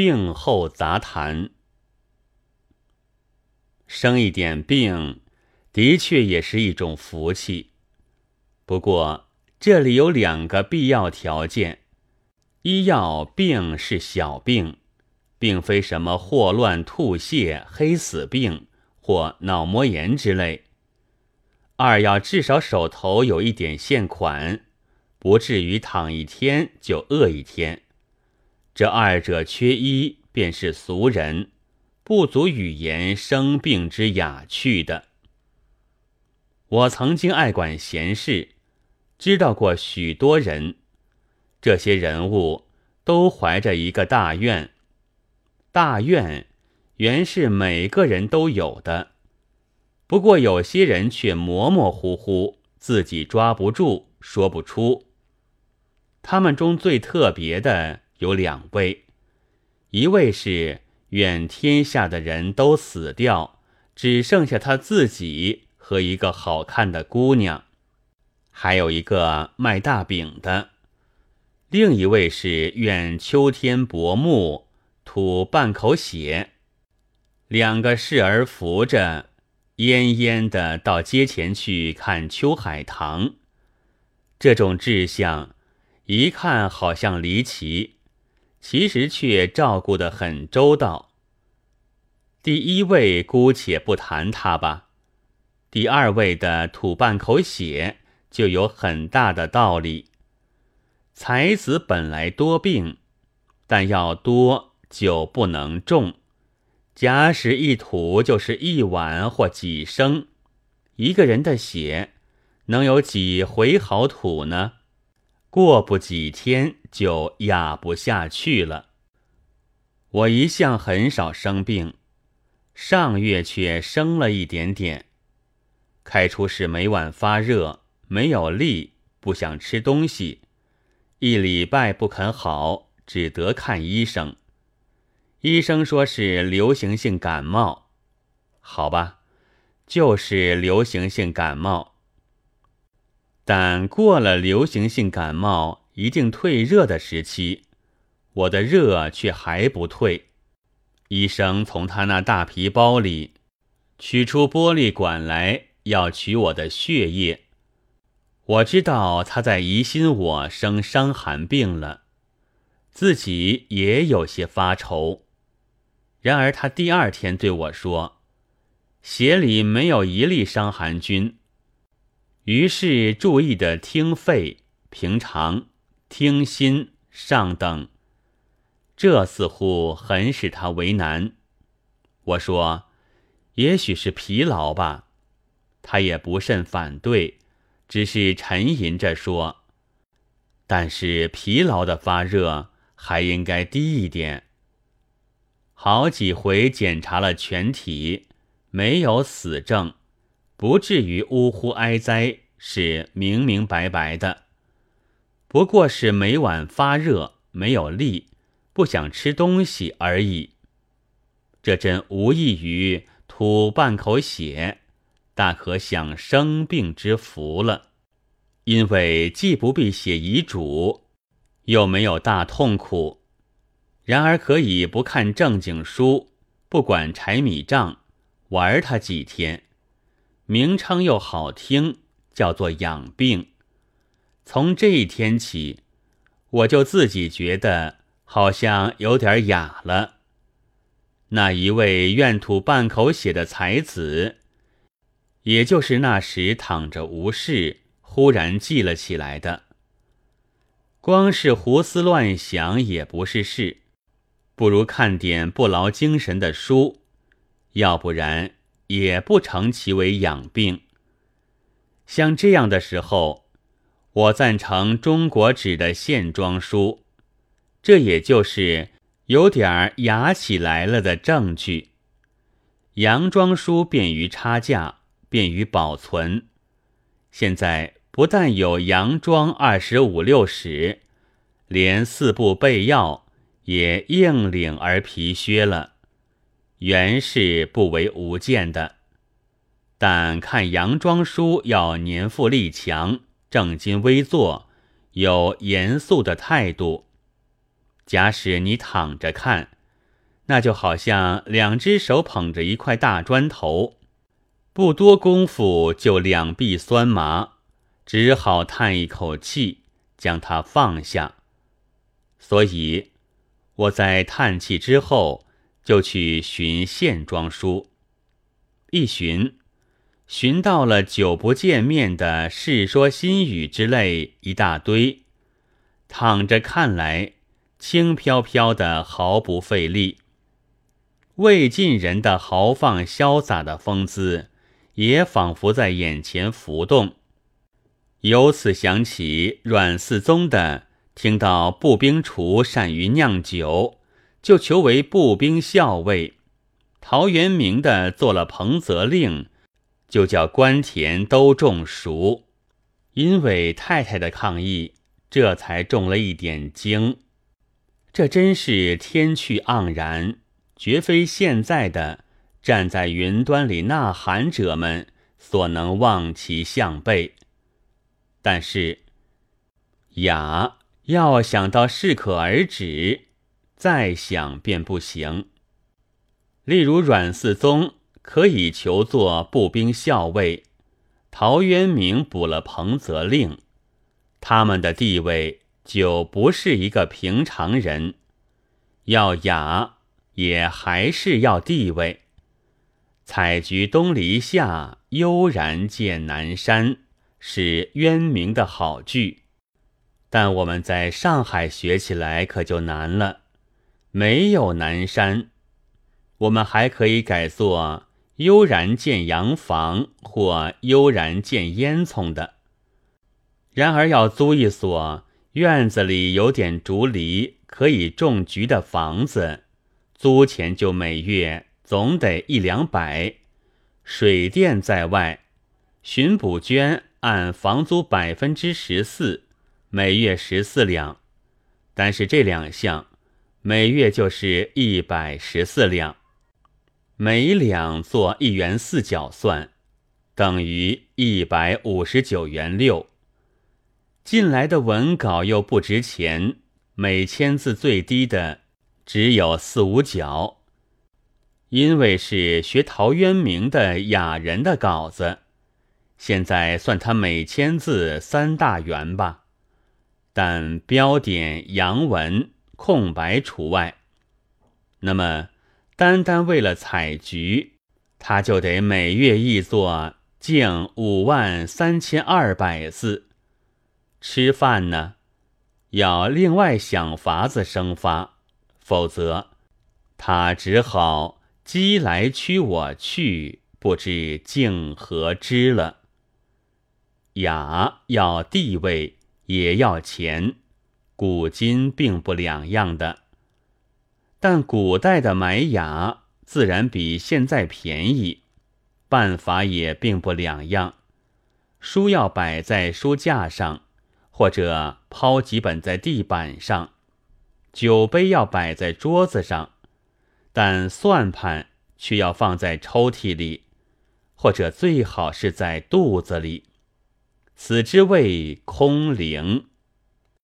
病后杂谈。生一点病，的确也是一种福气。不过这里有两个必要条件：一要病是小病，并非什么霍乱、吐泻、黑死病或脑膜炎之类；二要至少手头有一点现款，不至于躺一天就饿一天。这二者缺一，便是俗人。不足语言生病之雅趣的。我曾经爱管闲事，知道过许多人，这些人物都怀着一个大愿。大愿原是每个人都有的，不过有些人却模模糊糊，自己抓不住，说不出。他们中最特别的有两位，一位是。愿天下的人都死掉，只剩下他自己和一个好看的姑娘，还有一个卖大饼的。另一位是愿秋天薄暮，吐半口血。两个侍儿扶着，恹恹的到街前去看秋海棠。这种志向，一看好像离奇。其实却照顾得很周到。第一位姑且不谈他吧，第二位的吐半口血就有很大的道理。才子本来多病，但要多就不能重。假使一吐就是一碗或几升，一个人的血能有几回好吐呢？过不几天就压不下去了。我一向很少生病，上月却生了一点点。开出是每晚发热，没有力，不想吃东西，一礼拜不肯好，只得看医生。医生说是流行性感冒，好吧，就是流行性感冒。但过了流行性感冒一定退热的时期，我的热却还不退。医生从他那大皮包里取出玻璃管来，要取我的血液。我知道他在疑心我生伤寒病了，自己也有些发愁。然而他第二天对我说：“血里没有一粒伤寒菌。”于是注意的听肺、平常、听心、上等，这似乎很使他为难。我说：“也许是疲劳吧。”他也不甚反对，只是沉吟着说：“但是疲劳的发热还应该低一点。”好几回检查了全体，没有死症。不至于呜呼哀哉，是明明白白的。不过是每晚发热，没有力，不想吃东西而已。这真无异于吐半口血，大可享生病之福了。因为既不必写遗嘱，又没有大痛苦，然而可以不看正经书，不管柴米账，玩他几天。名称又好听，叫做养病。从这一天起，我就自己觉得好像有点哑了。那一位愿吐半口血的才子，也就是那时躺着无事，忽然记了起来的。光是胡思乱想也不是事，不如看点不劳精神的书，要不然。也不成其为养病。像这样的时候，我赞成中国纸的线装书，这也就是有点儿雅起来了的证据。洋装书便于差价，便于保存。现在不但有洋装二十五六史，连四部备要也应领而皮靴了。原是不为无见的，但看洋装书要年富力强、正襟危坐，有严肃的态度。假使你躺着看，那就好像两只手捧着一块大砖头，不多功夫就两臂酸麻，只好叹一口气，将它放下。所以我在叹气之后，就去寻线装书，一寻。寻到了久不见面的《世说新语》之类一大堆，躺着看来轻飘飘的，毫不费力。魏晋人的豪放潇洒的风姿，也仿佛在眼前浮动。由此想起阮嗣宗的，听到步兵厨善于酿酒，就求为步兵校尉；陶渊明的做了彭泽令。就叫官田都种熟，因为太太的抗议，这才中了一点精。这真是天趣盎然，绝非现在的站在云端里呐喊者们所能望其项背。但是雅要想到适可而止，再想便不行。例如阮嗣宗。可以求做步兵校尉，陶渊明补了彭泽令，他们的地位就不是一个平常人，要雅也还是要地位。采菊东篱下，悠然见南山，是渊明的好句，但我们在上海学起来可就难了，没有南山，我们还可以改作。悠然见洋房，或悠然见烟囱的。然而要租一所院子里有点竹篱，可以种菊的房子，租钱就每月总得一两百，水电在外，巡捕捐按房租百分之十四，每月十四两。但是这两项，每月就是一百十四两。每两做一元四角算，等于一百五十九元六。进来的文稿又不值钱，每千字最低的只有四五角。因为是学陶渊明的雅人的稿子，现在算他每千字三大元吧，但标点、洋文、空白除外。那么。单单为了采菊，他就得每月译作净五万三千二百字。吃饭呢，要另外想法子生发，否则他只好鸡来驱我去，不知竟何之了。雅要地位，也要钱，古今并不两样的。但古代的买雅自然比现在便宜，办法也并不两样。书要摆在书架上，或者抛几本在地板上；酒杯要摆在桌子上，但算盘却要放在抽屉里，或者最好是在肚子里。此之谓空灵。